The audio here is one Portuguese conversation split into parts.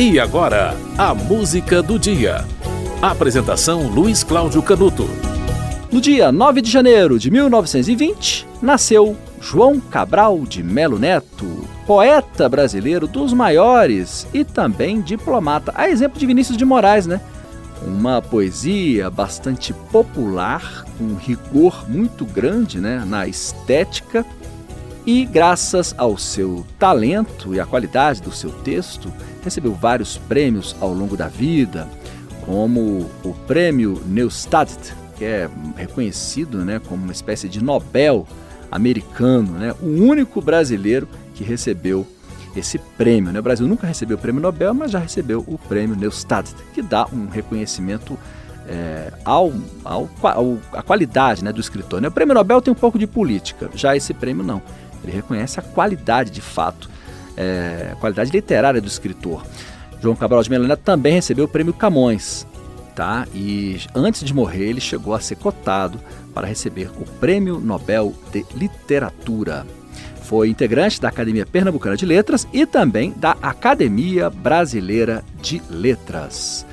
E agora, a música do dia. Apresentação Luiz Cláudio Canuto. No dia 9 de janeiro de 1920, nasceu João Cabral de Melo Neto, poeta brasileiro dos maiores e também diplomata, a exemplo de Vinícius de Moraes, né? Uma poesia bastante popular, com rigor muito grande né, na estética, e graças ao seu talento e à qualidade do seu texto, recebeu vários prêmios ao longo da vida, como o prêmio Neustadt, que é reconhecido né, como uma espécie de Nobel americano, né, o único brasileiro que recebeu esse prêmio. Né? O Brasil nunca recebeu o prêmio Nobel, mas já recebeu o prêmio Neustadt, que dá um reconhecimento é, ao, ao, ao, à qualidade né, do escritor. Né? O prêmio Nobel tem um pouco de política, já esse prêmio não. Ele reconhece a qualidade de fato é, qualidade literária do escritor. João Cabral de Melo também recebeu o prêmio Camões, tá? E antes de morrer, ele chegou a ser cotado para receber o Prêmio Nobel de Literatura. Foi integrante da Academia Pernambucana de Letras e também da Academia Brasileira de Letras.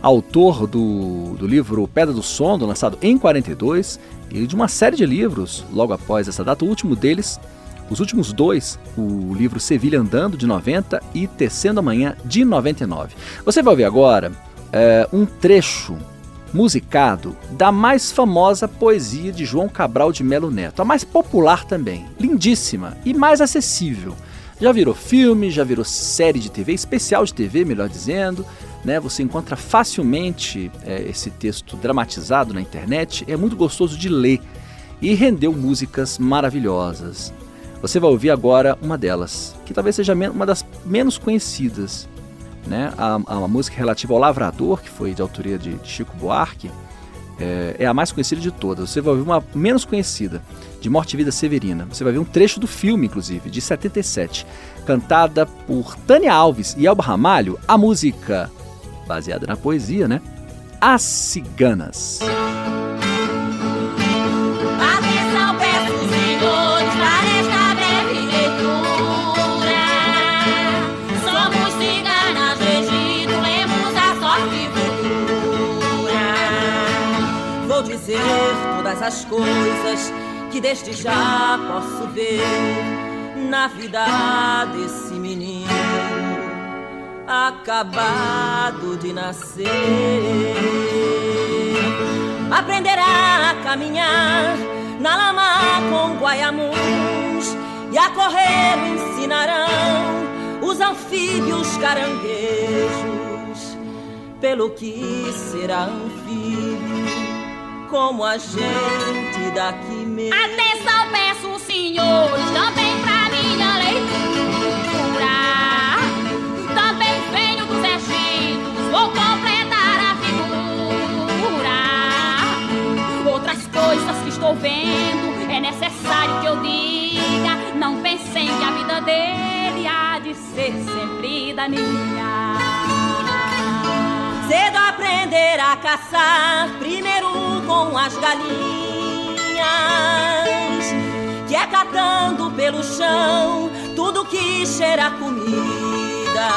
Autor do, do livro Pedra do Sono, lançado em 42, e de uma série de livros logo após essa data, o último deles, os últimos dois, o livro Sevilha Andando, de 90, e Tecendo Amanhã, de 99. Você vai ouvir agora é, um trecho musicado da mais famosa poesia de João Cabral de Melo Neto, a mais popular também, lindíssima e mais acessível. Já virou filme, já virou série de TV, especial de TV, melhor dizendo. Né? Você encontra facilmente é, esse texto dramatizado na internet, é muito gostoso de ler e rendeu músicas maravilhosas. Você vai ouvir agora uma delas, que talvez seja uma das menos conhecidas. Né? A, a música relativa ao Lavrador, que foi de autoria de, de Chico Buarque, é, é, a mais conhecida de todas. Você vai ouvir uma menos conhecida, de Morte e Vida Severina. Você vai ver um trecho do filme, inclusive, de 77, cantada por Tânia Alves e Elba Ramalho, a música, baseada na poesia, né? As Ciganas. Todas as coisas que desde já posso ver na vida desse menino acabado de nascer. Aprenderá a caminhar na lama com guaiamuns e a correr ensinarão os anfíbios caranguejos, pelo que será filho como a gente daqui mesmo. Atenção, peço, senhores, também pra minha leitura. Também venho dos Egípcios, vou completar a figura. Outras coisas que estou vendo, é necessário que eu diga. Não pensem que a vida dele há de ser sempre da minha. Cedo aprender a caçar, primeiro com as galinhas, que é catando pelo chão tudo que cheira comida.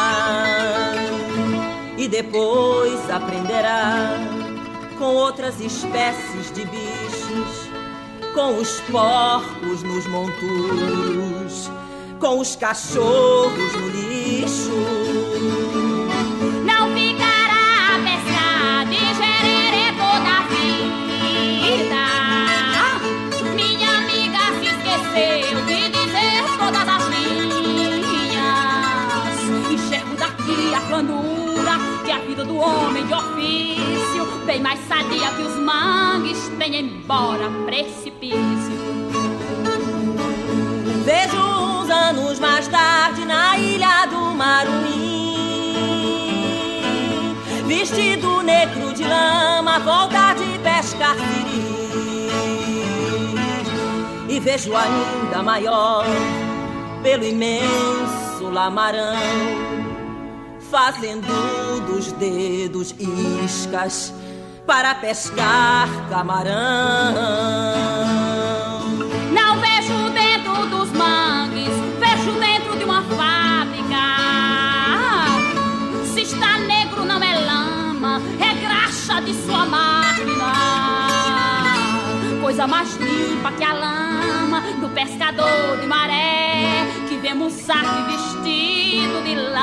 E depois aprenderá com outras espécies de bichos, com os porcos nos monturos, com os cachorros no lixo do homem de ofício, bem mais sadia que os mangues, bem embora precipício. Vejo uns anos mais tarde na ilha do Maruim, vestido negro de lama, volta de pescar siris. E vejo ainda maior pelo imenso lamarão fazendo dos dedos iscas para pescar camarão. Não vejo dentro dos mangues, vejo dentro de uma fábrica. Se está negro, não é lama, é graxa de sua máquina. Coisa mais limpa que a lama do pescador de maré que vemos saco e vestir.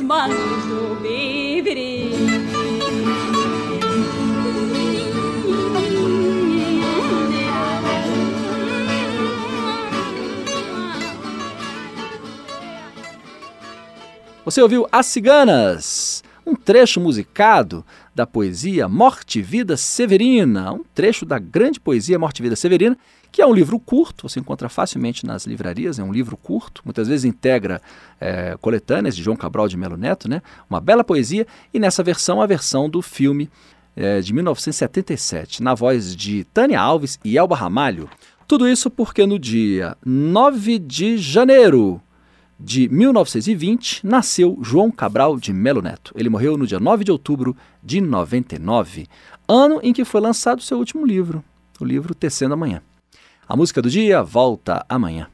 mangues do Bibiri. Você ouviu As Ciganas, um trecho musicado da poesia Morte e Vida Severina, um trecho da grande poesia Morte e Vida Severina, que é um livro curto, você encontra facilmente nas livrarias, é um livro curto, muitas vezes integra é, coletâneas de João Cabral de Melo Neto, né? uma bela poesia, e nessa versão, a versão do filme é, de 1977, na voz de Tânia Alves e Elba Ramalho. Tudo isso porque no dia 9 de janeiro de 1920 nasceu João Cabral de Melo Neto. Ele morreu no dia 9 de outubro de 99, ano em que foi lançado seu último livro, o livro Tecendo Amanhã. A música do dia volta amanhã.